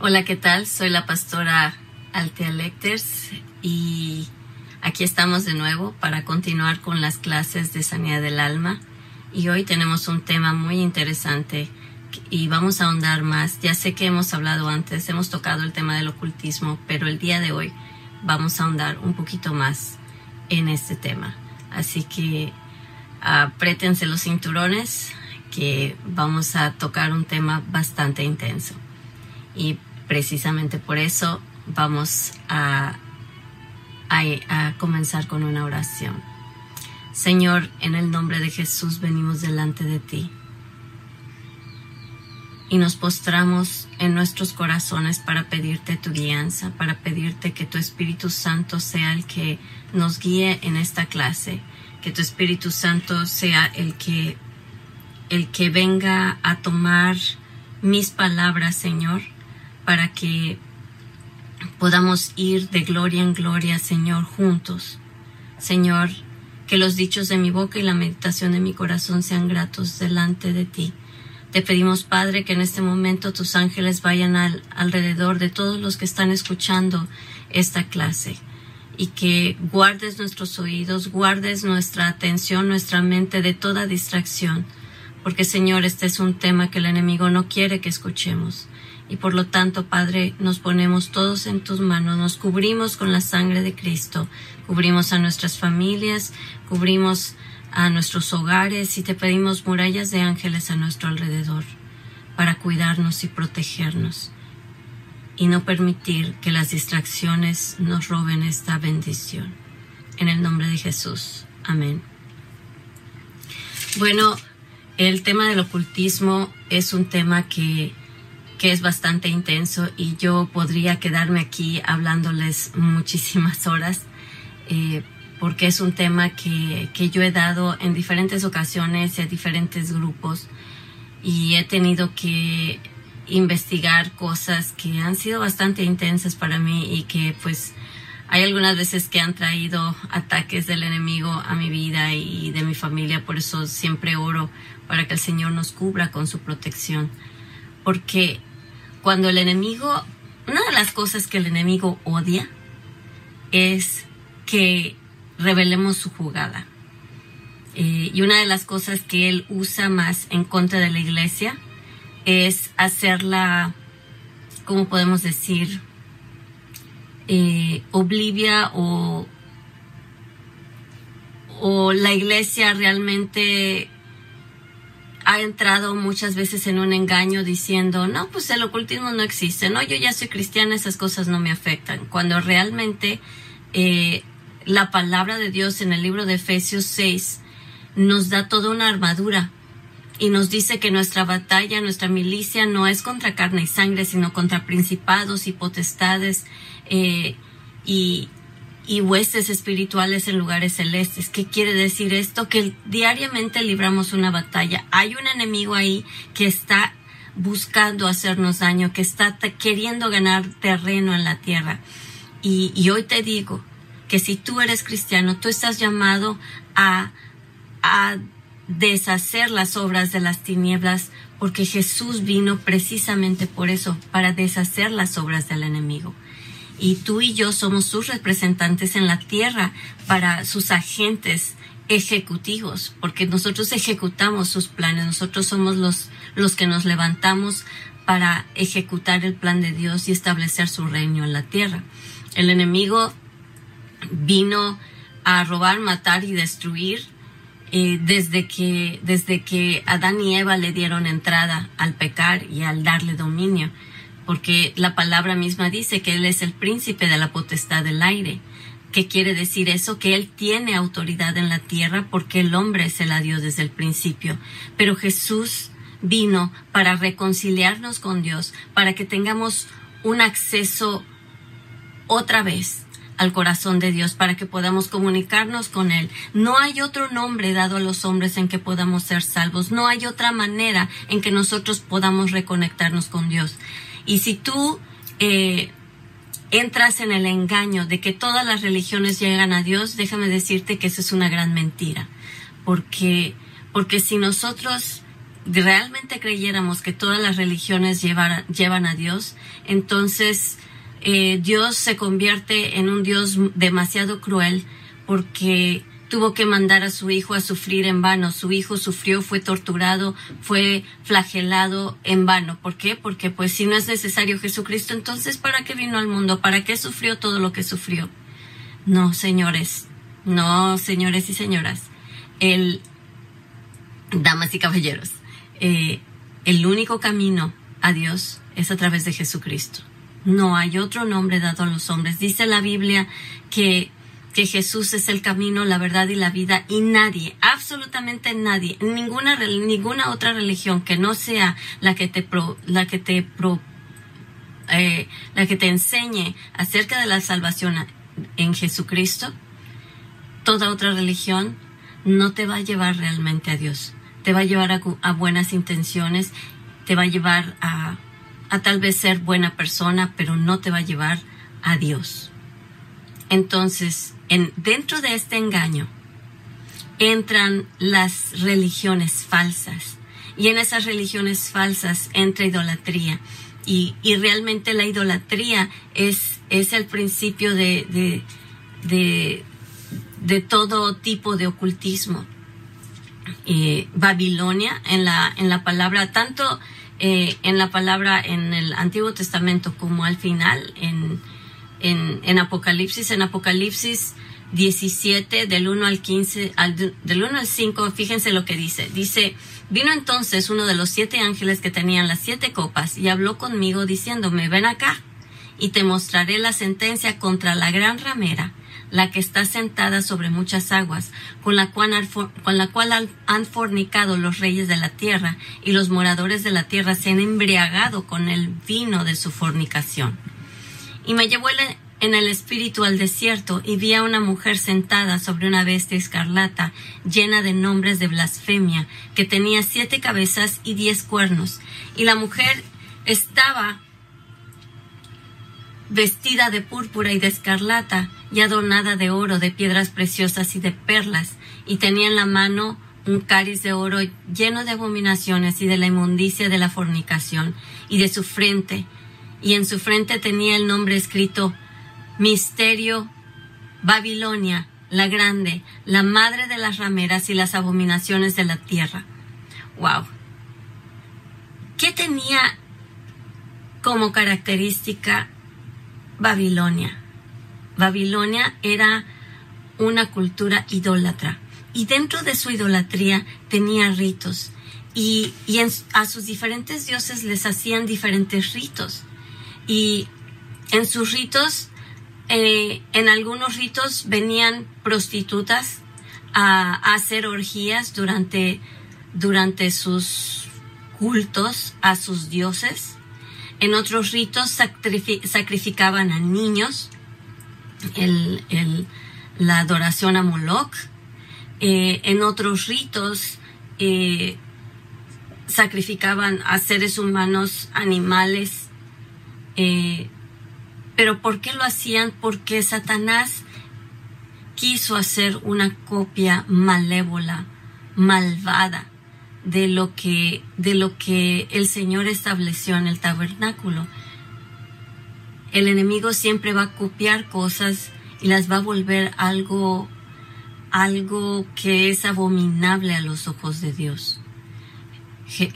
Hola, ¿qué tal? Soy la pastora Altea Lecters y aquí estamos de nuevo para continuar con las clases de sanidad del alma. Y hoy tenemos un tema muy interesante y vamos a ahondar más. Ya sé que hemos hablado antes, hemos tocado el tema del ocultismo, pero el día de hoy vamos a ahondar un poquito más en este tema. Así que apriétense los cinturones que vamos a tocar un tema bastante intenso. Y precisamente por eso vamos a, a, comenzar con una oración. Señor, en el nombre de Jesús venimos delante de ti y nos postramos en nuestros corazones para pedirte tu guianza, para pedirte que tu Espíritu Santo sea el que nos guíe en esta clase, que tu Espíritu Santo sea el que el que venga a tomar mis palabras, Señor, para que podamos ir de gloria en gloria, Señor, juntos. Señor, que los dichos de mi boca y la meditación de mi corazón sean gratos delante de ti. Te pedimos, Padre, que en este momento tus ángeles vayan al, alrededor de todos los que están escuchando esta clase y que guardes nuestros oídos, guardes nuestra atención, nuestra mente de toda distracción, porque Señor, este es un tema que el enemigo no quiere que escuchemos. Y por lo tanto, Padre, nos ponemos todos en tus manos, nos cubrimos con la sangre de Cristo, cubrimos a nuestras familias, cubrimos a nuestros hogares y te pedimos murallas de ángeles a nuestro alrededor para cuidarnos y protegernos y no permitir que las distracciones nos roben esta bendición. En el nombre de Jesús. Amén. Bueno, el tema del ocultismo es un tema que que es bastante intenso y yo podría quedarme aquí hablándoles muchísimas horas eh, porque es un tema que, que, yo he dado en diferentes ocasiones y a diferentes grupos y he tenido que investigar cosas que han sido bastante intensas para mí y que pues hay algunas veces que han traído ataques del enemigo a mi vida y de mi familia, por eso siempre oro para que el Señor nos cubra con su protección. Porque cuando el enemigo, una de las cosas que el enemigo odia es que revelemos su jugada. Eh, y una de las cosas que él usa más en contra de la iglesia es hacerla, ¿cómo podemos decir? Eh, oblivia o, o la iglesia realmente ha entrado muchas veces en un engaño diciendo, no, pues el ocultismo no existe, no, yo ya soy cristiana, esas cosas no me afectan, cuando realmente eh, la palabra de Dios en el libro de Efesios 6 nos da toda una armadura y nos dice que nuestra batalla, nuestra milicia no es contra carne y sangre, sino contra principados y potestades eh, y, y huestes espirituales en lugares celestes. ¿Qué quiere decir esto? Que diariamente libramos una batalla. Hay un enemigo ahí que está buscando hacernos daño, que está queriendo ganar terreno en la tierra. Y, y hoy te digo que si tú eres cristiano, tú estás llamado a, a deshacer las obras de las tinieblas, porque Jesús vino precisamente por eso, para deshacer las obras del enemigo y tú y yo somos sus representantes en la tierra para sus agentes ejecutivos, porque nosotros ejecutamos sus planes, nosotros somos los, los que nos levantamos para ejecutar el plan de Dios y establecer su reino en la tierra. El enemigo vino a robar, matar y destruir eh, desde, que, desde que Adán y Eva le dieron entrada al pecar y al darle dominio porque la palabra misma dice que Él es el príncipe de la potestad del aire. ¿Qué quiere decir eso? Que Él tiene autoridad en la tierra porque el hombre se la dio desde el principio. Pero Jesús vino para reconciliarnos con Dios, para que tengamos un acceso otra vez al corazón de Dios para que podamos comunicarnos con Él. No hay otro nombre dado a los hombres en que podamos ser salvos. No hay otra manera en que nosotros podamos reconectarnos con Dios. Y si tú eh, entras en el engaño de que todas las religiones llegan a Dios, déjame decirte que eso es una gran mentira. Porque, porque si nosotros realmente creyéramos que todas las religiones llevan a Dios, entonces eh, Dios se convierte en un Dios demasiado cruel porque tuvo que mandar a su hijo a sufrir en vano. Su hijo sufrió, fue torturado, fue flagelado en vano. ¿Por qué? Porque pues si no es necesario Jesucristo, entonces ¿para qué vino al mundo? ¿Para qué sufrió todo lo que sufrió? No, señores, no, señores y señoras. El, damas y caballeros, eh, el único camino a Dios es a través de Jesucristo. No hay otro nombre dado a los hombres. Dice la Biblia que que Jesús es el camino, la verdad y la vida y nadie, absolutamente nadie, ninguna ninguna otra religión que no sea la que te la que te eh, la que te enseñe acerca de la salvación en Jesucristo, toda otra religión no te va a llevar realmente a Dios. Te va a llevar a, buenas intenciones, te va a llevar a, a tal vez ser buena persona, pero no te va a llevar a Dios. Entonces, en, dentro de este engaño entran las religiones falsas y en esas religiones falsas entra idolatría y, y realmente la idolatría es, es el principio de, de, de, todo tipo de ocultismo. Babilonia en la, en la palabra, tanto eh, en la palabra en el Antiguo Testamento como al final en, en, Apocalipsis. En Apocalipsis 17, del 1 al 15, del 1 al 5, fíjense lo que dice. Dice, vino entonces uno de los siete ángeles que tenían las siete copas y habló conmigo diciéndome, ven acá y te mostraré la sentencia contra la gran ramera, la que está sentada sobre muchas aguas, con la cual, con la cual han fornicado los reyes de la tierra y los moradores de la tierra se han embriagado con el vino de su fornicación. Y me llevó en el espíritu al desierto y vi a una mujer sentada sobre una bestia escarlata llena de nombres de blasfemia, que tenía siete cabezas y diez cuernos. Y la mujer estaba vestida de púrpura y de escarlata y adornada de oro, de piedras preciosas y de perlas, y tenía en la mano un cáliz de oro lleno de abominaciones y de la inmundicia de la fornicación, y de su frente y en su frente tenía el nombre escrito Misterio Babilonia, la grande, la madre de las rameras y las abominaciones de la tierra. Wow. ¿Qué tenía como característica Babilonia? Babilonia era una cultura idólatra y dentro de su idolatría tenía ritos y, a sus diferentes dioses les hacían diferentes ritos y en sus ritos, eh, en algunos ritos venían prostitutas a, hacer orgías durante, durante sus cultos a sus dioses. En otros ritos sacrificaban a niños, la adoración a Moloch. Eh, en otros ritos eh, sacrificaban a seres humanos, animales eh, pero ¿por qué lo hacían? Porque Satanás quiso hacer una copia malévola, malvada de lo que de lo que el Señor estableció en el tabernáculo. El enemigo siempre va a copiar cosas y las va a volver algo algo que es abominable a los ojos de Dios.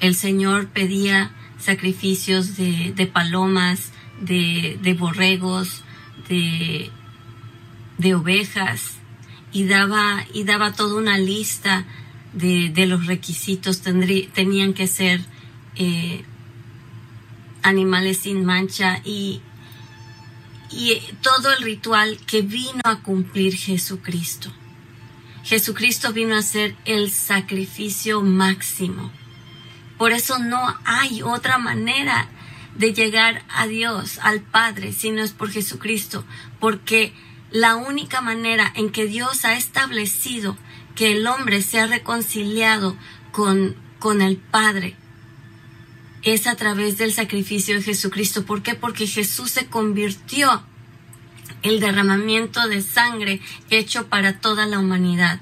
El Señor pedía sacrificios de, de palomas, de, borregos, de, de, ovejas, y daba, y daba toda una lista de, de los requisitos. tenían que ser eh, animales sin mancha y, y todo el ritual que vino a cumplir Jesucristo. Jesucristo vino a ser el sacrificio máximo. Por eso no hay otra manera de llegar a Dios, al Padre, si no es por Jesucristo, porque la única manera en que Dios ha establecido que el hombre sea reconciliado con, con el Padre es a través del sacrificio de Jesucristo. ¿Por qué? Porque Jesús se convirtió el derramamiento de sangre hecho para toda la humanidad.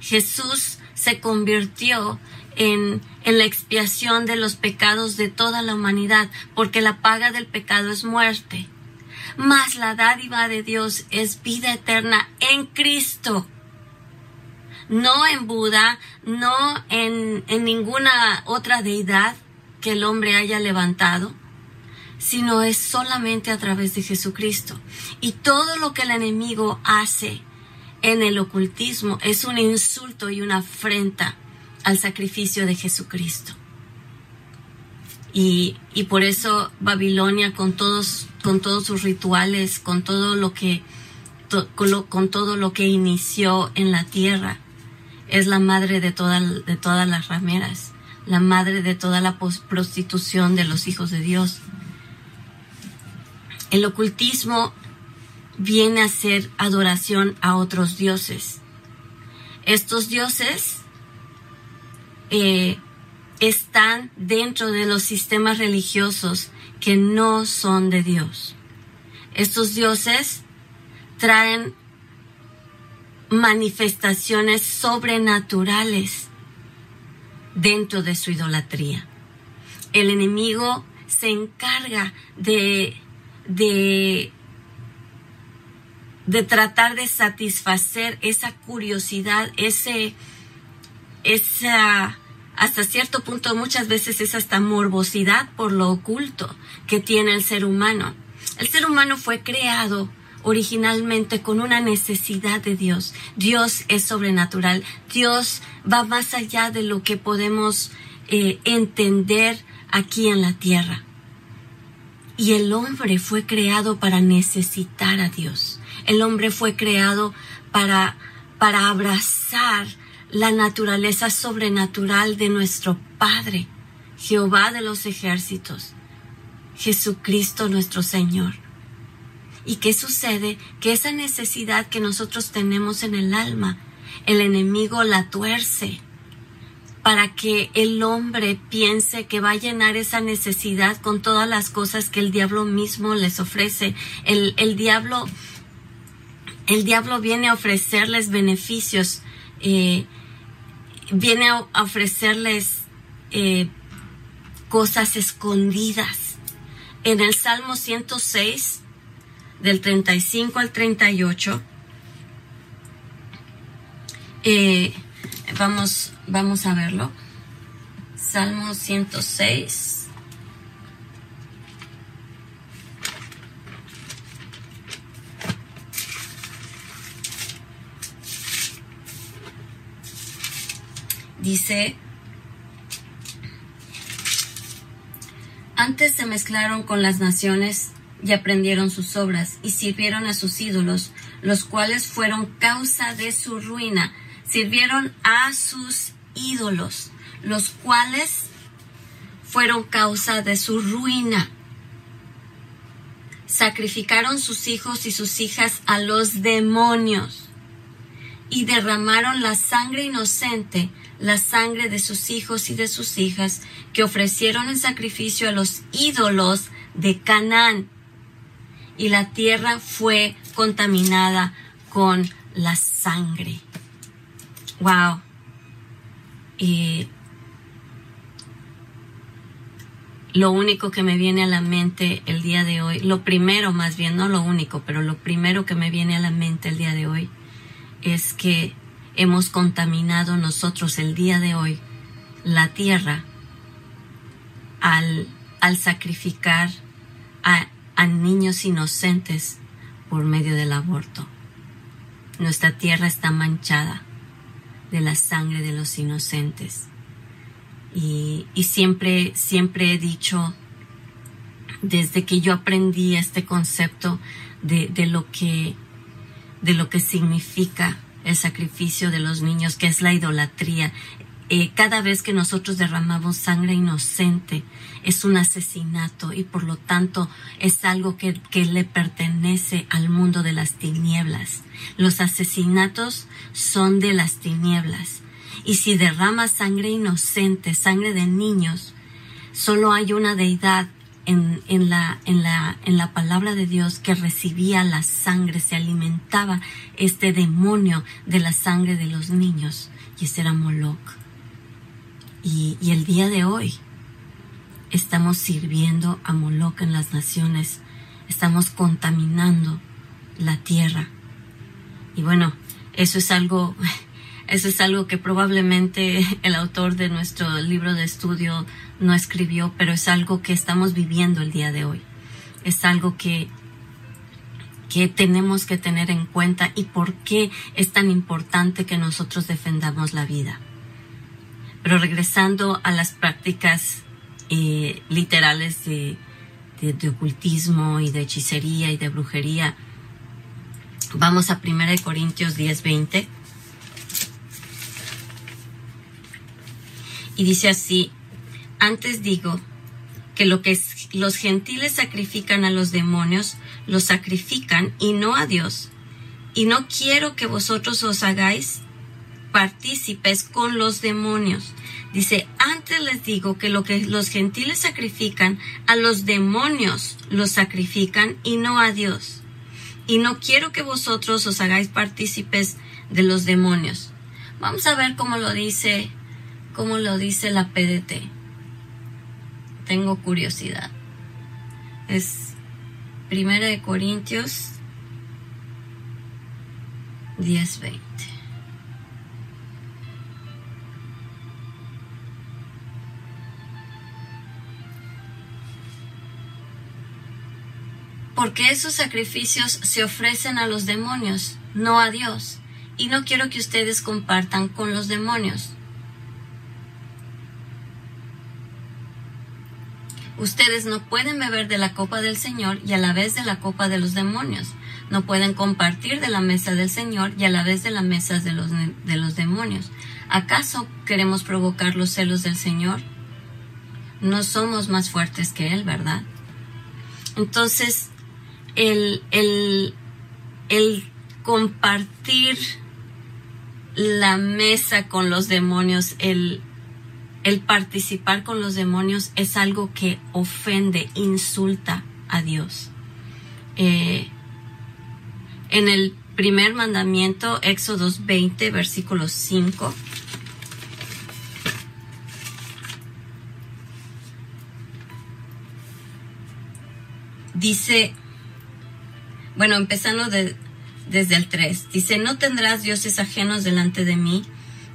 Jesús se convirtió en, la expiación de los pecados de toda la humanidad, porque la paga del pecado es muerte. Mas la dádiva de Dios es vida eterna en Cristo. No en Buda, no en, en ninguna otra deidad que el hombre haya levantado, sino es solamente a través de Jesucristo. Y todo lo que el enemigo hace en el ocultismo es un insulto y una afrenta al sacrificio de Jesucristo. Y, y por eso Babilonia con todos, con todos sus rituales, con todo lo que, con, todo lo que inició en la tierra, es la madre de, toda, de todas las rameras, la madre de toda la prostitución de los hijos de Dios. El ocultismo viene a ser adoración a otros dioses. Estos dioses eh, están dentro de los sistemas religiosos que no son de Dios. Estos dioses traen manifestaciones sobrenaturales dentro de su idolatría. El enemigo se encarga de, de, de tratar de satisfacer esa curiosidad, ese, esa, hasta cierto punto muchas veces es hasta morbosidad por lo oculto que tiene el ser humano. El ser humano fue creado originalmente con una necesidad de Dios. Dios es sobrenatural. Dios va más allá de lo que podemos eh, entender aquí en la tierra. Y el hombre fue creado para necesitar a Dios. El hombre fue creado para, para abrazar la naturaleza sobrenatural de nuestro Padre, Jehová de los ejércitos, Jesucristo nuestro Señor. ¿Y qué sucede? Que esa necesidad que nosotros tenemos en el alma, el enemigo la tuerce para que el hombre piense que va a llenar esa necesidad con todas las cosas que el diablo mismo les ofrece. El, el diablo, el diablo viene a ofrecerles beneficios, eh, viene a ofrecerles eh, cosas escondidas. En el Salmo 106, del 35 al 38, eh, vamos, vamos a verlo. Salmo 106. Dice, antes se mezclaron con las naciones y aprendieron sus obras y sirvieron a sus ídolos, los cuales fueron causa de su ruina. Sirvieron a sus ídolos, los cuales fueron causa de su ruina. Sacrificaron sus hijos y sus hijas a los demonios y derramaron la sangre inocente, la sangre de sus hijos y de sus hijas, que ofrecieron en sacrificio a los ídolos de Canaán y la tierra fue contaminada con la sangre. Wow. Y lo único que me viene a la mente el día de hoy, lo primero más bien, no lo único, pero lo primero que me viene a la mente el día de hoy es que hemos contaminado nosotros el día de hoy la tierra al, al sacrificar a a niños inocentes por medio del aborto. Nuestra tierra está manchada de la sangre de los inocentes. Y, siempre, siempre he dicho, desde que yo aprendí este concepto de, de, lo que, de lo que significa el sacrificio de los niños, que es la idolatría, eh, cada vez que nosotros derramamos sangre inocente es un asesinato y por lo tanto es algo que, que le pertenece al mundo de las tinieblas. Los asesinatos son de las tinieblas. Y si derramas sangre inocente, sangre de niños, solo hay una deidad en, la, en, la, en la palabra de Dios que recibía la sangre, se alimentaba este demonio de la sangre de los niños, y ese era Moloch Y, y el día de hoy estamos sirviendo a Moloch en las naciones, estamos contaminando la tierra. Y bueno, eso es algo, eso es algo que probablemente el autor de nuestro libro de estudio no escribió, pero es algo que estamos viviendo el día de hoy. Es algo que que tenemos que tener en cuenta y por qué es tan importante que nosotros defendamos la vida. Pero regresando a las prácticas eh, literales de, de, ocultismo y de hechicería y de brujería, vamos a 1 Corintios 10:20. Y dice así, antes digo que lo que los gentiles sacrifican a los demonios, los sacrifican y no a Dios. Y no quiero que vosotros os hagáis partícipes con los demonios. Dice, antes les digo que lo que los gentiles sacrifican, a los demonios los sacrifican y no a Dios. Y no quiero que vosotros os hagáis partícipes de los demonios. Vamos a ver cómo lo dice, cómo lo dice la PDT. Tengo curiosidad. Es Primera de Corintios 10:20. Porque esos sacrificios se ofrecen a los demonios, no a Dios. Y no quiero que ustedes compartan con los demonios. Ustedes no pueden beber de la copa del Señor y a la vez de la copa de los demonios. No pueden compartir de la mesa del Señor y a la vez de la mesa de los, de los demonios. ¿Acaso queremos provocar los celos del Señor? No somos más fuertes que Él, ¿verdad? Entonces, el, el, el compartir la mesa con los demonios, el, el participar con los demonios es algo que ofende, insulta a Dios. Eh, en el primer mandamiento, Éxodo 20, versículo 5, dice, bueno, empezando desde el 3, dice, no tendrás dioses ajenos delante de mí,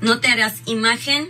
no te harás imagen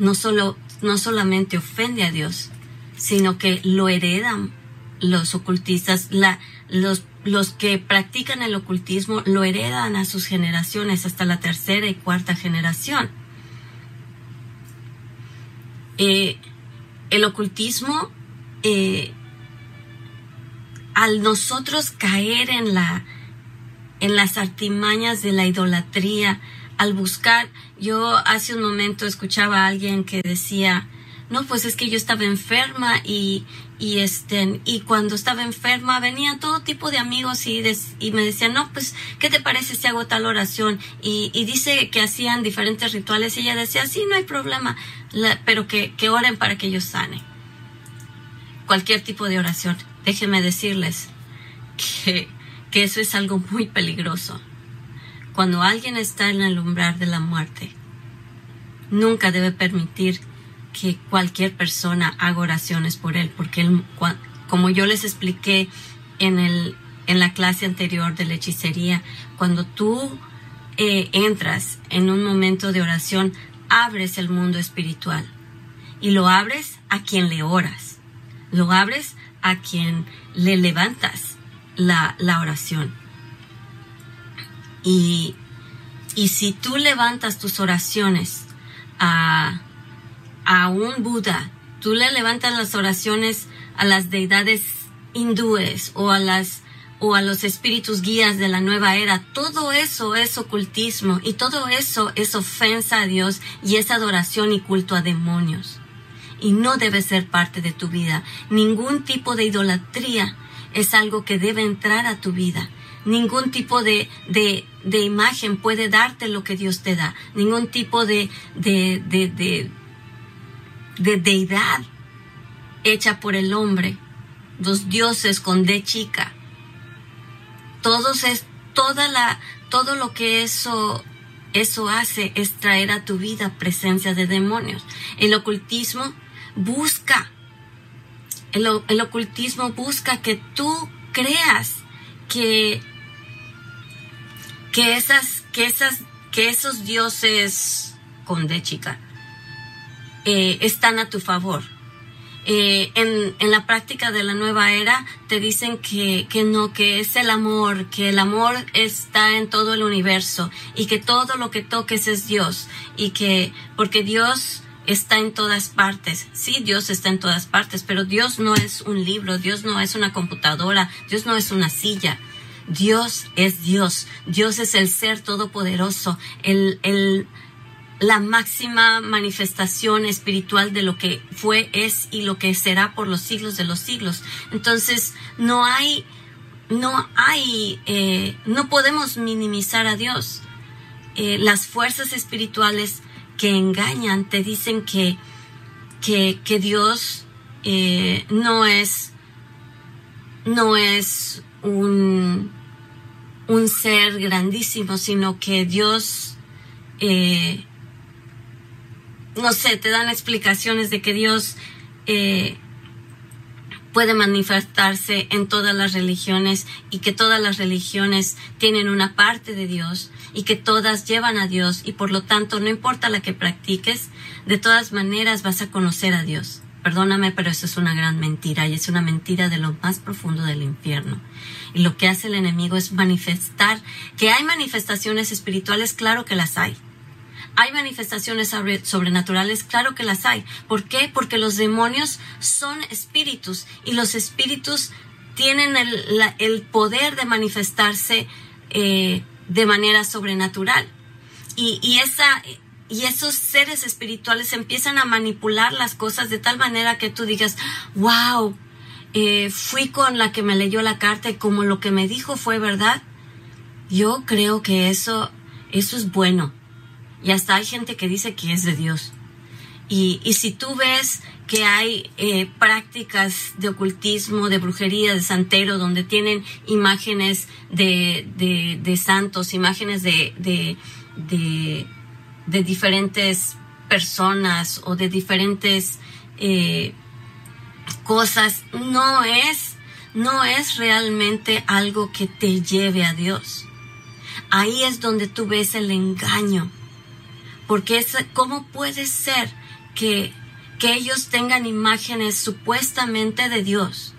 no, solo, no solamente ofende a Dios, sino que lo heredan los ocultistas, la, los, los que practican el ocultismo lo heredan a sus generaciones hasta la tercera y cuarta generación. Eh, el ocultismo, eh, al nosotros caer en la en las artimañas de la idolatría, al buscar, yo hace un momento escuchaba a alguien que decía, no, pues es que yo estaba enferma y, y este, y cuando estaba enferma venían todo tipo de amigos y, y me decían, no, pues, ¿qué te parece si hago tal oración? Y, y dice que hacían diferentes rituales y ella decía, sí, no hay problema, pero que, que oren para que yo sane. Cualquier tipo de oración. Déjenme decirles que, que eso es algo muy peligroso cuando alguien está en el umbral de la muerte, nunca debe permitir que cualquier persona haga oraciones por él, porque como yo les expliqué en, el, en la clase anterior de la hechicería, cuando tú eh, entras en un momento de oración, abres el mundo espiritual y lo abres a quien le oras, lo abres a quien le levantas la, la oración. Y, y si tú levantas tus oraciones a, a un Buda, tú le levantas las oraciones a las deidades hindúes o a las o a los espíritus guías de la nueva era, todo eso es ocultismo y todo eso es ofensa a Dios y es adoración y culto a demonios. Y no debe ser parte de tu vida. Ningún tipo de idolatría es algo que debe entrar a tu vida. Ningún tipo de, de, de imagen puede darte lo que Dios te da. Ningún tipo de, de, de, de deidad hecha por el hombre. Los dioses con D chica todos es toda la todo lo que eso eso hace es traer a tu vida presencia de demonios. El ocultismo busca el ocultismo busca que tú creas que que esas que esas que esos dioses con de chica eh, están a tu favor. Eh, en, en, la práctica de la nueva era te dicen que, que no, que es el amor, que el amor está en todo el universo y que todo lo que toques es Dios y que porque Dios está en todas partes. Sí, Dios está en todas partes, pero Dios no es un libro, Dios no es una computadora, Dios no es una silla. Dios es Dios, Dios es el ser todopoderoso, el, el la máxima manifestación espiritual de lo que fue, es y lo que será por los siglos de los siglos. Entonces, no hay, no hay, eh, no podemos minimizar a Dios. Eh, las fuerzas espirituales que engañan te dicen que, que, que Dios eh, no es, no es un, un ser grandísimo, sino que Dios eh, no sé, te dan explicaciones de que Dios eh, puede manifestarse en todas las religiones y que todas las religiones tienen una parte de Dios y que todas llevan a Dios y por lo tanto no importa la que practiques, de todas maneras vas a conocer a Dios. Perdóname, pero eso es una gran mentira y es una mentira de lo más profundo del infierno. Y lo que hace el enemigo es manifestar que hay manifestaciones espirituales, claro que las hay ¿Hay manifestaciones sobrenaturales? Claro que las hay. ¿Por qué? Porque los demonios son espíritus y los espíritus tienen el, poder de manifestarse eh, de manera sobrenatural. Y, esa, y esos seres espirituales empiezan a manipular las cosas de tal manera que tú digas, wow, eh, fui con la que me leyó la carta y como lo que me dijo fue verdad. Yo creo que eso, eso es bueno y hasta hay gente que dice que es de Dios. Y, y si tú ves que hay eh, prácticas de ocultismo, de brujería, de santero, donde tienen imágenes de, de, de santos, imágenes de, de, de, diferentes personas o de diferentes eh, cosas, no es, no es realmente algo que te lleve a Dios. Ahí es donde tú ves el engaño porque ¿cómo puede ser que, que ellos tengan imágenes supuestamente de Dios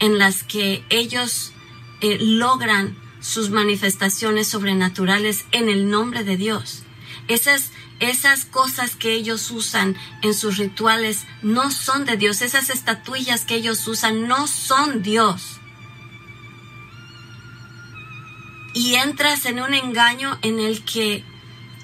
en las que ellos eh, logran sus manifestaciones sobrenaturales en el nombre de Dios? Esas, esas cosas que ellos usan en sus rituales no son de Dios. Esas estatuillas que ellos usan no son Dios. Y entras en un engaño en el que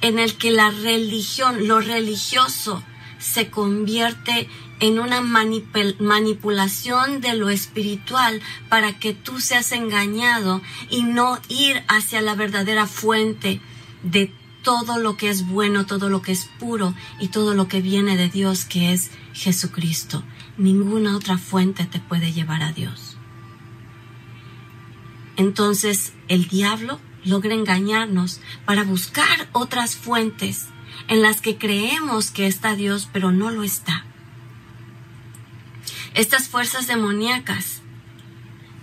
en el que la religión, lo religioso, se convierte en una manipulación de lo espiritual para que tú seas engañado y no ir hacia la verdadera fuente de todo lo que es bueno, todo lo que es puro y todo lo que viene de Dios, que es Jesucristo. Ninguna otra fuente te puede llevar a Dios. Entonces el diablo logra engañarnos para buscar otras fuentes en las que creemos que está Dios, pero no lo está. Estas fuerzas demoníacas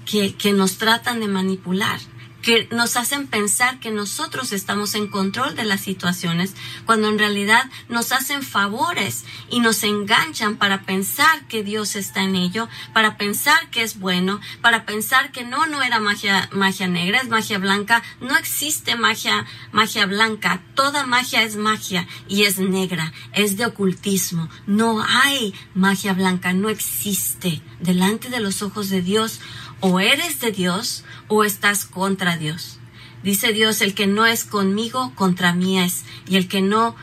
que, que nos tratan de manipular, que nos hacen pensar que nosotros estamos en control de las situaciones, cuando en realidad nos hacen favores y nos enganchan para pensar que Dios está en ello, para pensar que es bueno, para pensar que no, no era magia, magia negra, es magia blanca, no existe magia, magia blanca, toda magia es magia y es negra, es de ocultismo, no hay magia blanca, no existe. Delante de los ojos de Dios, o eres de Dios o estás contra Dios. Dice Dios, el que no es conmigo, contra mí es, y el que no,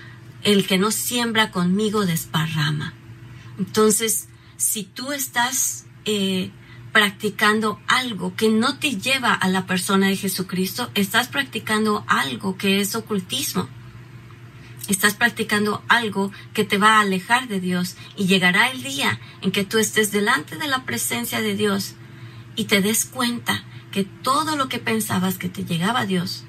el que no siembra conmigo, desparrama. Entonces, si tú estás eh, practicando algo que no te lleva a la persona de Jesucristo, estás practicando algo que es ocultismo. Estás practicando algo que te va a alejar de Dios y llegará el día en que tú estés delante de la presencia de Dios y te des cuenta que todo lo que pensabas que te llegaba a Dios,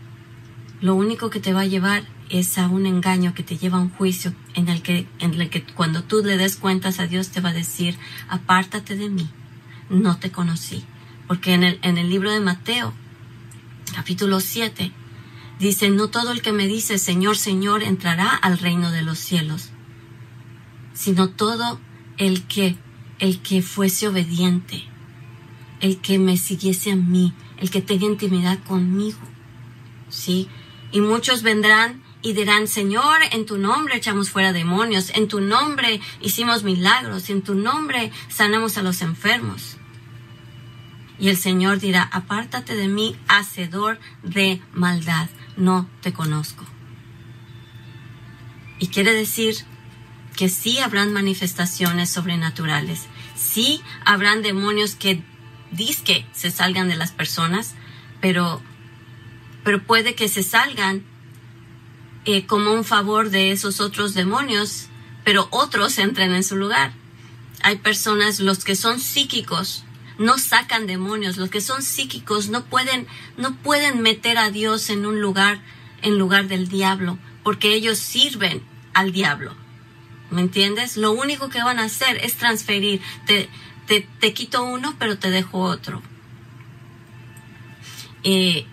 lo único que te va a llevar es a un engaño que te lleva a un juicio en el que, en el que cuando tú le des cuentas a Dios te va a decir, apártate de mí, no te conocí. Porque en el, en el libro de Mateo, capítulo 7, dice, no todo el que me dice Señor, Señor entrará al reino de los cielos, sino todo el que, el que fuese obediente el que me siguiese a mí, el que tenga intimidad conmigo. ¿Sí? Y muchos vendrán y dirán, Señor, en tu nombre echamos fuera demonios, en tu nombre hicimos milagros, en tu nombre sanamos a los enfermos. Y el Señor dirá, apártate de mí, hacedor de maldad, no te conozco. Y quiere decir que sí habrán manifestaciones sobrenaturales, sí habrán demonios que que se salgan de las personas, pero, pero puede que se salgan eh, como un favor de esos otros demonios, pero otros entren en su lugar. Hay personas, los que son psíquicos, no sacan demonios, los que son psíquicos no pueden, no pueden meter a Dios en un lugar, en lugar del diablo, porque ellos sirven al diablo. ¿Me entiendes? Lo único que van a hacer es transferir. Te, te, quito uno, pero te dejo otro. Eh,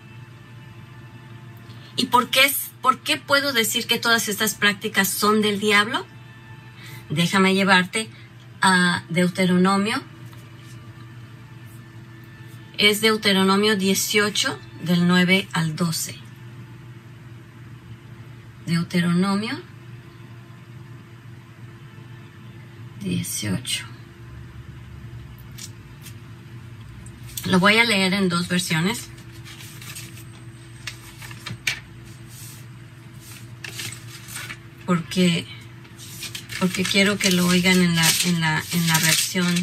¿Y por qué, por qué puedo decir que todas estas prácticas son del diablo? Déjame llevarte a Deuteronomio. Es Deuteronomio 18 del 9 al 12. Deuteronomio 18. Lo voy a leer en dos versiones. Porque, porque quiero que lo oigan en la, en la, en la versión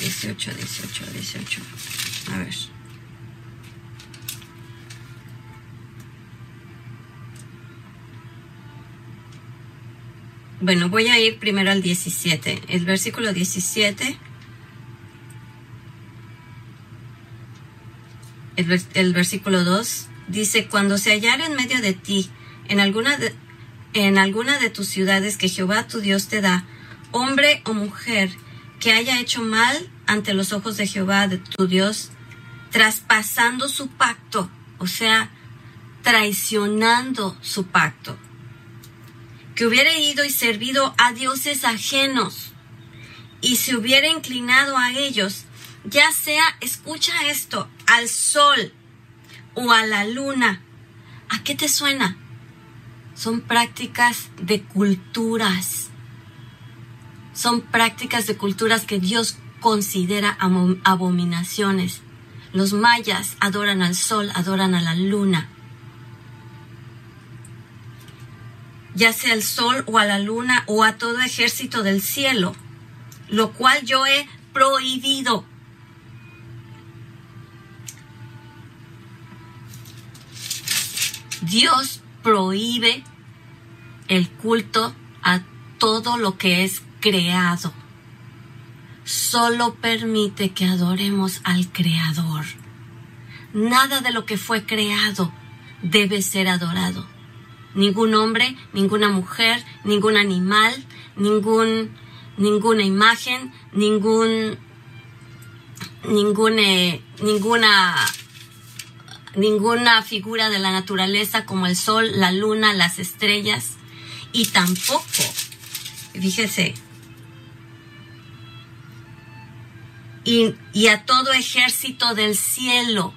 18, 18, 18. A ver. Bueno, voy a ir primero al 17. El versículo 17. El, versículo 2 dice, cuando se hallara en medio de ti, en alguna de, en alguna de tus ciudades que Jehová tu Dios te da, hombre o mujer que haya hecho mal ante los ojos de Jehová tu Dios, traspasando su pacto, o sea, traicionando su pacto que hubiera ido y servido a dioses ajenos y se hubiera inclinado a ellos, ya sea, escucha esto, al sol o a la luna. ¿A qué te suena? Son prácticas de culturas. Son prácticas de culturas que Dios considera abominaciones. Los mayas adoran al sol, adoran a la luna. Ya sea al sol o a la luna o a todo ejército del cielo, lo cual yo he prohibido. Dios prohíbe el culto a todo lo que es creado. Solo permite que adoremos al Creador. Nada de lo que fue creado debe ser adorado ningún hombre, ninguna mujer, ningún animal, ningún, ninguna imagen, ningún, ninguna, ninguna, ninguna figura de la naturaleza como el sol, la luna, las estrellas, y tampoco, fíjese, y, y a todo ejército del cielo.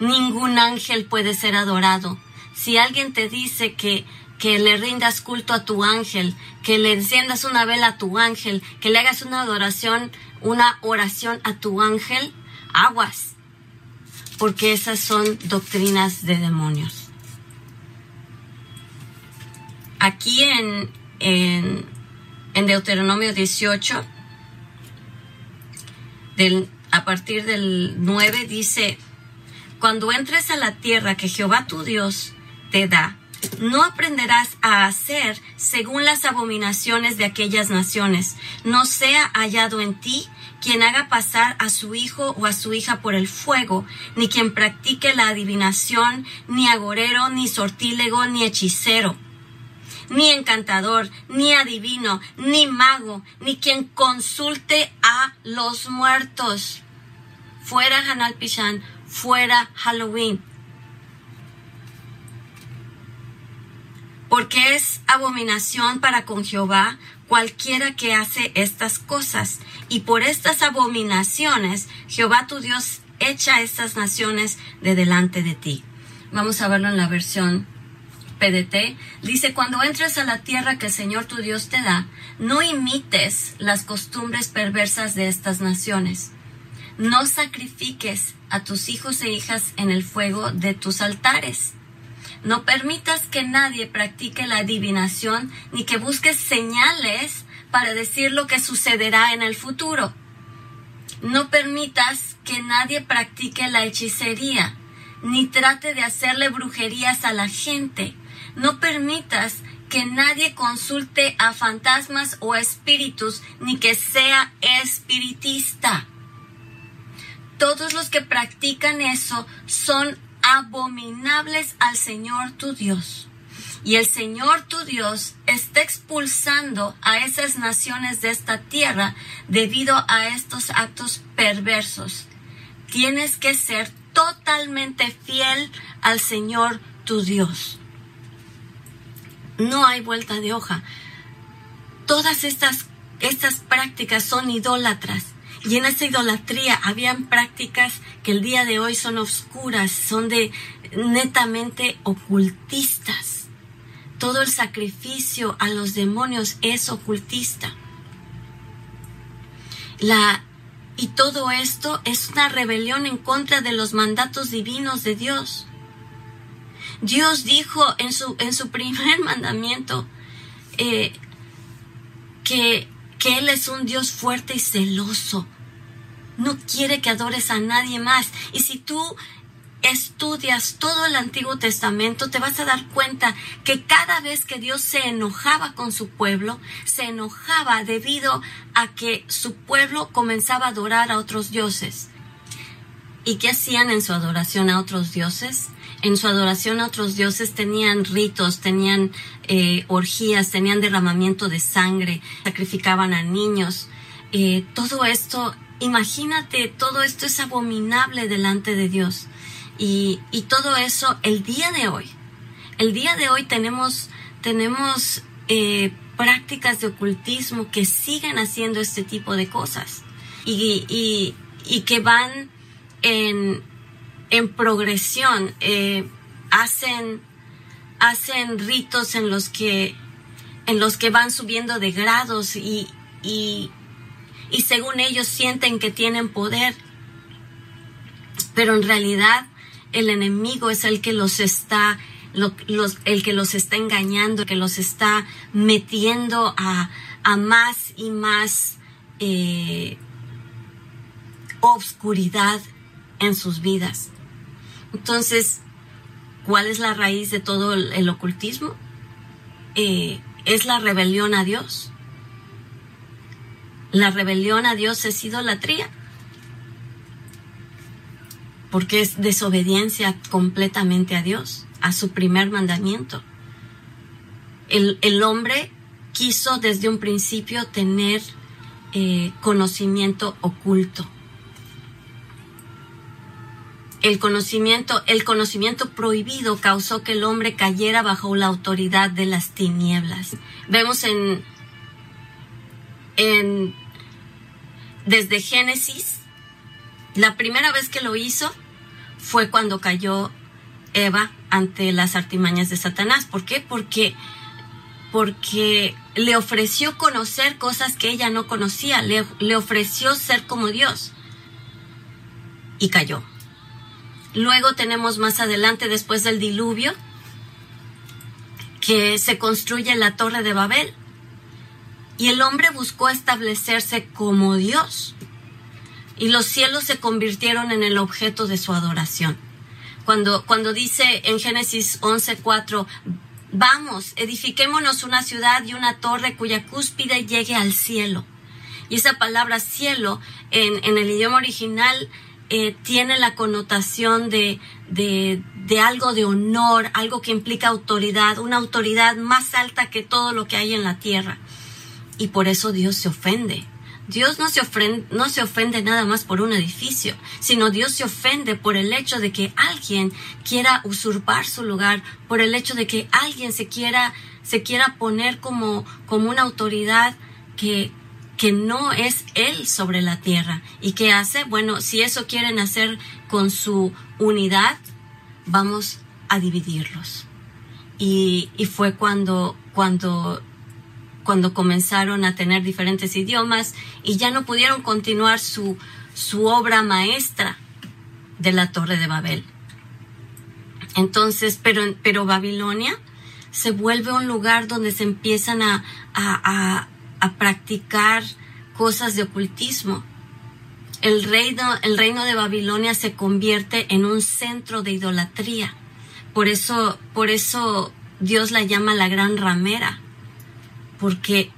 Ningún ángel puede ser adorado. Si alguien te dice que que le rindas culto a tu ángel, que le enciendas una vela a tu ángel, que le hagas una adoración, una oración a tu ángel, aguas, porque esas son doctrinas de demonios. Aquí en, en, Deuteronomio 18, del, a partir del 9 dice, cuando entres a la tierra que Jehová tu Dios te da, no aprenderás a hacer según las abominaciones de aquellas naciones. No sea hallado en ti quien haga pasar a su hijo o a su hija por el fuego, ni quien practique la adivinación, ni agorero, ni sortílego, ni hechicero, ni encantador, ni adivino, ni mago, ni quien consulte a los muertos. Fuera Hanal Pishan, fuera Halloween. Porque es abominación para con Jehová cualquiera que hace estas cosas. Y por estas abominaciones Jehová tu Dios echa estas naciones de delante de ti. Vamos a verlo en la versión PDT. Dice, cuando entres a la tierra que el Señor tu Dios te da, no imites las costumbres perversas de estas naciones. No sacrifiques a tus hijos e hijas en el fuego de tus altares no permitas que nadie practique la adivinación ni que busques señales para decir lo que sucederá en el futuro. No permitas que nadie practique la hechicería, ni trate de hacerle brujerías a la gente. No permitas que nadie consulte a fantasmas o espíritus, ni que sea espiritista. Todos los que practican eso son abominables al Señor tu Dios. Y el Señor tu Dios está expulsando a esas naciones de esta tierra debido a estos actos perversos. Tienes que ser totalmente fiel al Señor tu Dios. No hay vuelta de hoja. Todas estas, estas prácticas son idólatras y en esa idolatría habían prácticas que el día de hoy son oscuras, son de netamente ocultistas. Todo el sacrificio a los demonios es ocultista. La, y todo esto es una rebelión en contra de los mandatos divinos de Dios. Dios dijo en su, en su primer mandamiento eh, que, que Él es un Dios fuerte y celoso, no quiere que adores a nadie más. Y si tú estudias todo el Antiguo Testamento, te vas a dar cuenta que cada vez que Dios se enojaba con su pueblo, se enojaba debido a que su pueblo comenzaba a adorar a otros dioses. ¿Y qué hacían en su adoración a otros dioses? En su adoración a otros dioses tenían ritos, tenían eh, orgías, tenían derramamiento de sangre, sacrificaban a niños. Eh, todo esto imagínate, todo esto es abominable delante de Dios. Y, todo eso el día de hoy. El día de hoy tenemos, tenemos eh, prácticas de ocultismo que siguen haciendo este tipo de cosas y, que van en, en progresión. Eh, hacen, hacen ritos en los que en los que van subiendo de grados y, y según ellos sienten que tienen poder. Pero en realidad el enemigo es el que los está, el que los está engañando, que los está metiendo a, a más y más eh, obscuridad en sus vidas. Entonces, ¿cuál es la raíz de todo el, ocultismo? Eh, es la rebelión a Dios. La rebelión a Dios es idolatría, porque es desobediencia completamente a Dios, a su primer mandamiento. El, hombre quiso desde un principio tener eh, conocimiento oculto. el conocimiento, el conocimiento prohibido causó que el hombre cayera bajo la autoridad de las tinieblas. Vemos en, en desde Génesis, la primera vez que lo hizo fue cuando cayó Eva ante las artimañas de Satanás. ¿Por qué? Porque porque le ofreció conocer cosas que ella no conocía, le, le ofreció ser como Dios y cayó. Luego tenemos más adelante, después del diluvio, que se construye la torre de Babel y el hombre buscó establecerse como Dios y los cielos se convirtieron en el objeto de su adoración. Cuando, cuando dice en Génesis 11:4, vamos, edifiquémonos una ciudad y una torre cuya cúspide llegue al cielo. Y esa palabra cielo en, en el idioma original eh, tiene la connotación de, de, de, algo de honor, algo que implica autoridad, una autoridad más alta que todo lo que hay en la tierra. Y por eso Dios se ofende. Dios no se, ofende, no se ofende nada más por un edificio, sino Dios se ofende por el hecho de que alguien quiera usurpar su lugar, por el hecho de que alguien se quiera, se quiera poner como, como una autoridad que, que no es Él sobre la tierra. ¿Y qué hace? Bueno, si eso quieren hacer con su unidad, vamos a dividirlos. Y, y fue cuando, cuando, cuando comenzaron a tener diferentes idiomas y ya no pudieron continuar su, su obra maestra de la Torre de Babel. Entonces, pero, pero Babilonia se vuelve un lugar donde se empiezan a, a, a practicar cosas de ocultismo. El reino, el reino de Babilonia se convierte en un centro de idolatría. Por eso, por eso Dios la llama la gran ramera, porque,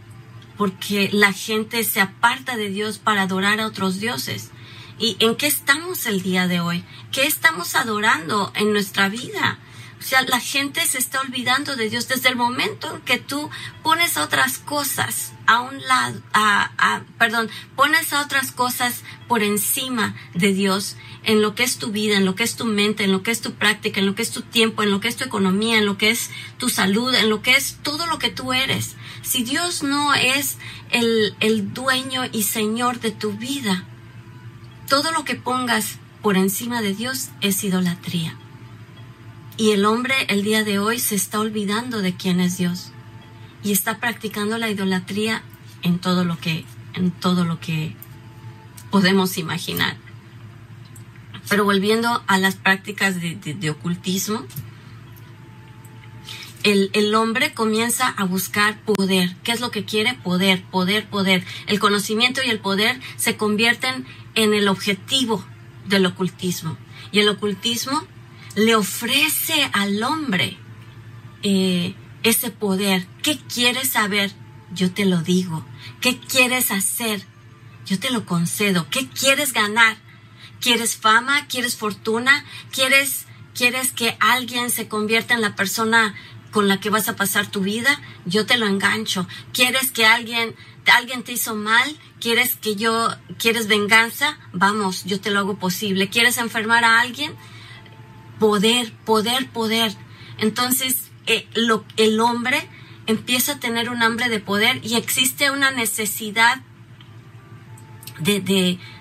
porque la gente se aparta de Dios para adorar a otros dioses. ¿Y en qué estamos el día de hoy? ¿Qué estamos adorando en nuestra vida? O sea, la gente se está olvidando de Dios desde el momento en que tú pones otras cosas a un lado, a, perdón, pones a otras cosas por encima de Dios en lo que es tu vida, en lo que es tu mente, en lo que es tu práctica, en lo que es tu tiempo, en lo que es tu economía, en lo que es tu salud, en lo que es todo lo que tú eres. Si Dios no es el, el dueño y señor de tu vida, todo lo que pongas por encima de Dios es idolatría. Y el hombre el día de hoy se está olvidando de quién es Dios y está practicando la idolatría en todo lo que en todo lo que podemos imaginar. Pero volviendo a las prácticas de, ocultismo, el, el, hombre comienza a buscar poder. ¿Qué es lo que quiere? Poder, poder, poder. El conocimiento y el poder se convierten en el objetivo del ocultismo. Y el ocultismo le ofrece al hombre eh, ese poder. ¿Qué quieres saber? Yo te lo digo. ¿Qué quieres hacer? Yo te lo concedo. ¿Qué quieres ganar? ¿Quieres fama? ¿Quieres fortuna? ¿Quieres, quieres que alguien se convierta en la persona con la que vas a pasar tu vida? Yo te lo engancho. ¿Quieres que alguien, alguien te hizo mal? ¿Quieres que yo, quieres venganza? Vamos, yo te lo hago posible. ¿Quieres enfermar a alguien? poder, poder, poder. Entonces, eh, el hombre empieza a tener un hambre de poder y existe una necesidad de,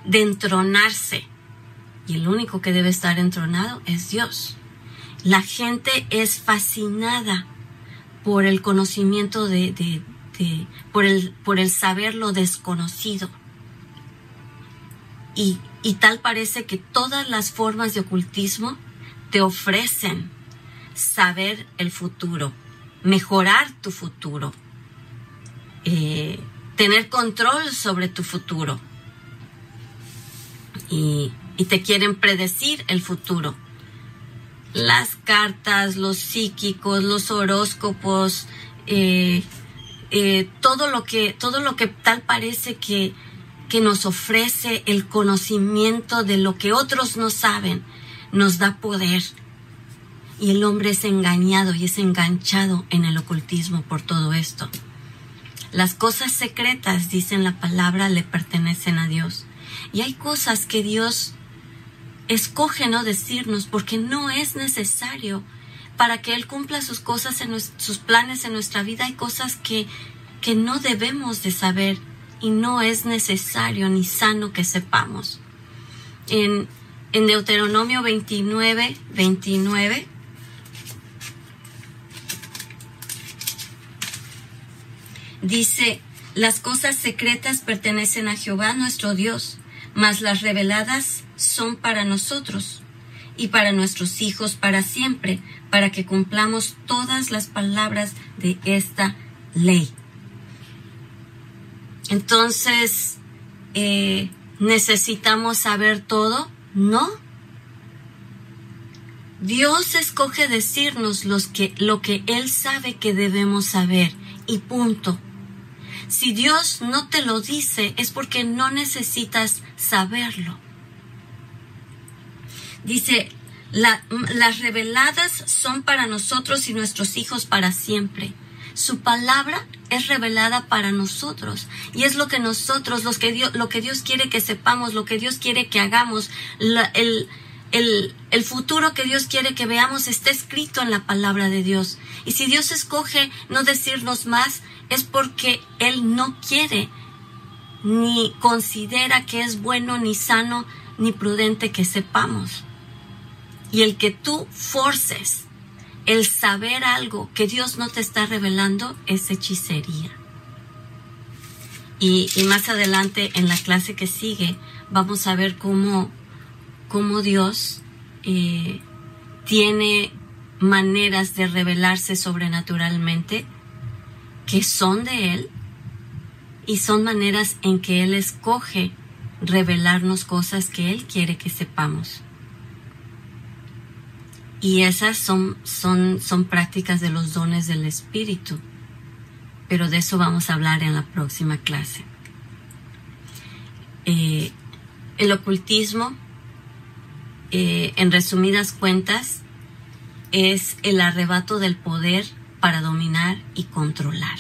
de entronarse. Y el único que debe estar entronado es Dios. La gente es fascinada por el conocimiento de, de, de, por, el, por el saber lo desconocido. Y, y tal parece que todas las formas de ocultismo te ofrecen saber el futuro, mejorar tu futuro, eh, tener control sobre tu futuro y, te quieren predecir el futuro. Las cartas, los psíquicos, los horóscopos, eh, eh, todo lo que todo lo que tal parece que que nos ofrece el conocimiento de lo que otros no saben nos da poder. Y el hombre es engañado y es enganchado en el ocultismo por todo esto. Las cosas secretas, dicen la palabra, le pertenecen a Dios. Y hay cosas que Dios escoge no decirnos porque no es necesario para que Él cumpla sus cosas, en sus planes en nuestra vida. Hay cosas que, que no debemos de saber y no es necesario ni sano que sepamos. En, en Deuteronomio 29, 29, dice, las cosas secretas pertenecen a Jehová nuestro Dios, mas las reveladas son para nosotros y para nuestros hijos para siempre, para que cumplamos todas las palabras de esta ley. Entonces, eh, ¿necesitamos saber todo? No. Dios escoge decirnos que, lo que Él sabe que debemos saber y punto. Si Dios no te lo dice es porque no necesitas saberlo. Dice, las reveladas son para nosotros y nuestros hijos para siempre. Su palabra es revelada para nosotros y es lo que nosotros, los que Dios, lo que Dios quiere que sepamos, lo que Dios quiere que hagamos, el, el, el, futuro que Dios quiere que veamos está escrito en la palabra de Dios. Y si Dios escoge no decirnos más, es porque Él no quiere ni considera que es bueno, ni sano, ni prudente que sepamos. Y el que tú forces el saber algo que Dios no te está revelando es hechicería. Y, más adelante en la clase que sigue vamos a ver cómo, cómo Dios eh, tiene maneras de revelarse sobrenaturalmente que son de Él y son maneras en que Él escoge revelarnos cosas que Él quiere que sepamos. Y esas son, son, son prácticas de los dones del Espíritu. Pero de eso vamos a hablar en la próxima clase. Eh, el ocultismo, eh, en resumidas cuentas, es el arrebato del poder para dominar y controlar.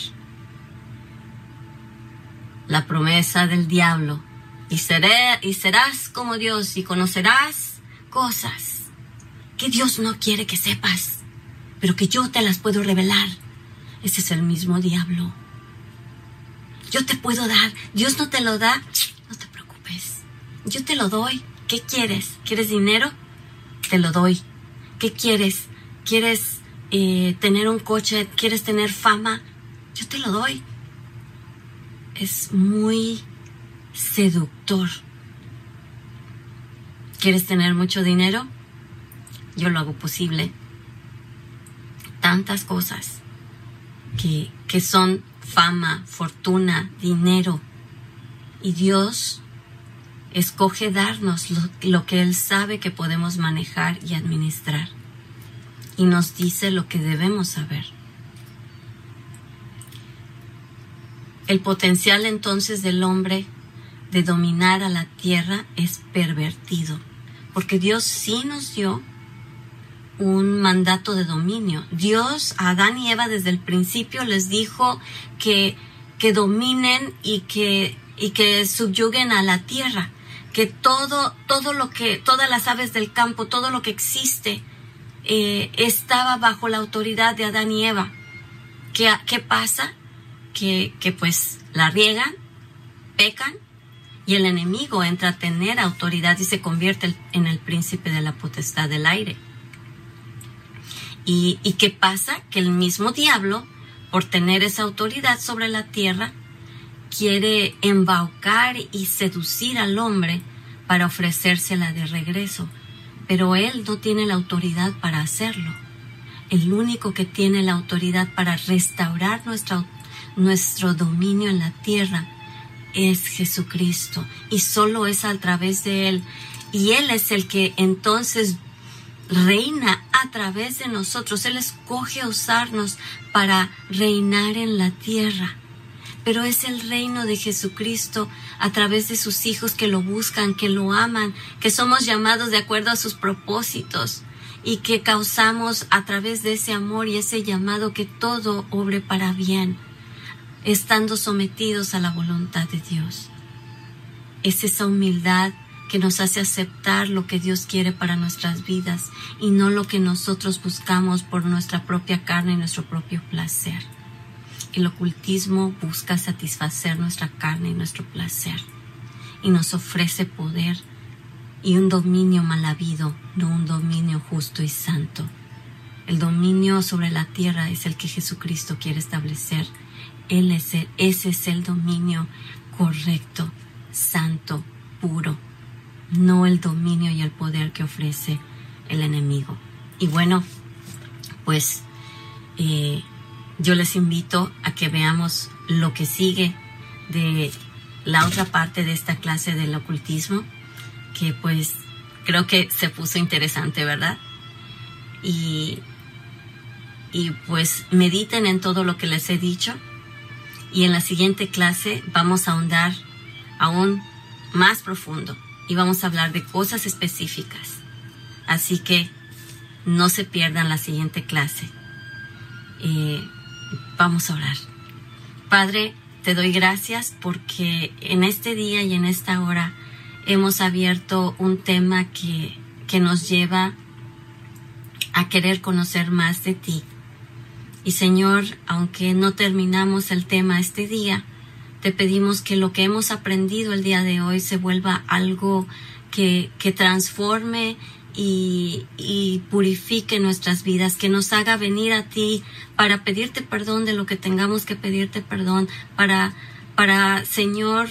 La promesa del diablo, y, seré, y serás como Dios y conocerás cosas que Dios no quiere que sepas, pero que yo te las puedo revelar. Ese es el mismo diablo. Yo te puedo dar, Dios no te lo da, no te preocupes. Yo te lo doy. ¿Qué quieres? ¿Quieres dinero? Te lo doy. ¿Qué quieres? ¿Quieres eh, tener un coche? ¿Quieres tener fama? Yo te lo doy. Es muy seductor. ¿Quieres tener mucho dinero? yo lo hago posible. Tantas cosas que, que son fama, fortuna, dinero. Y Dios escoge darnos lo, lo, que Él sabe que podemos manejar y administrar. Y nos dice lo que debemos saber. El potencial entonces del hombre de dominar a la tierra es pervertido, porque Dios sí nos dio un mandato de dominio. Dios a Adán y Eva desde el principio les dijo que, que dominen y que, y que subyuguen a la tierra, que todo, todo lo que, todas las aves del campo, todo lo que existe, eh, estaba bajo la autoridad de Adán y Eva. ¿Qué, qué pasa? Que, pues la riegan, pecan y el enemigo entra a tener autoridad y se convierte en el príncipe de la potestad del aire. ¿Y, qué pasa? Que el mismo diablo, por tener esa autoridad sobre la tierra, quiere embaucar y seducir al hombre para ofrecérsela de regreso, pero él no tiene la autoridad para hacerlo. El único que tiene la autoridad para restaurar nuestra, nuestro dominio en la tierra es Jesucristo y solo es a través de él. Y él es el que entonces reina a través de nosotros. Él escoge usarnos para reinar en la tierra. Pero es el reino de Jesucristo a través de sus hijos que lo buscan, que lo aman, que somos llamados de acuerdo a sus propósitos y que causamos a través de ese amor y ese llamado que todo obre para bien, estando sometidos a la voluntad de Dios. Es esa humildad que nos hace aceptar lo que Dios quiere para nuestras vidas y no lo que nosotros buscamos por nuestra propia carne y nuestro propio placer. El ocultismo busca satisfacer nuestra carne y nuestro placer y nos ofrece poder y un dominio mal habido, no un dominio justo y santo. El dominio sobre la tierra es el que Jesucristo quiere establecer. Es ese es el dominio correcto, santo, puro, no el dominio y el poder que ofrece el enemigo. Y bueno, pues eh, yo les invito a que veamos lo que sigue de la otra parte de esta clase del ocultismo, que pues creo que se puso interesante, ¿verdad? Y, y pues mediten en todo lo que les he dicho y en la siguiente clase vamos a ahondar aún más profundo y vamos a hablar de cosas específicas. Así que no se pierdan la siguiente clase. Eh, vamos a orar. Padre, te doy gracias porque en este día y en esta hora hemos abierto un tema que, que nos lleva a querer conocer más de ti. Y Señor, aunque no terminamos el tema este día, te pedimos que lo que hemos aprendido el día de hoy se vuelva algo que, que transforme y, y, purifique nuestras vidas, que nos haga venir a ti para pedirte perdón de lo que tengamos que pedirte perdón, para, para Señor,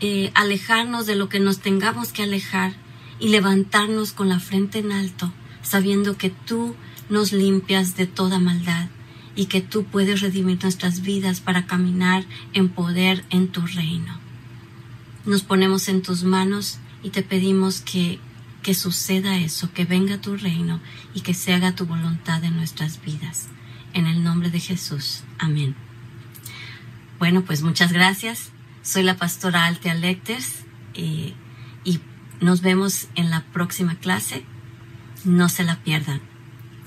eh, alejarnos de lo que nos tengamos que alejar y levantarnos con la frente en alto, sabiendo que tú nos limpias de toda maldad y que tú puedes redimir nuestras vidas para caminar en poder en tu reino. Nos ponemos en tus manos y te pedimos que, que suceda eso, que venga tu reino y que se haga tu voluntad en nuestras vidas. En el nombre de Jesús. Amén. Bueno, pues muchas gracias. Soy la pastora Altea Lecters eh, y nos vemos en la próxima clase. No se la pierdan.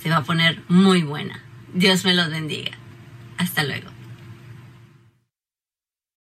Se va a poner muy buena. Dios me los bendiga. Hasta luego.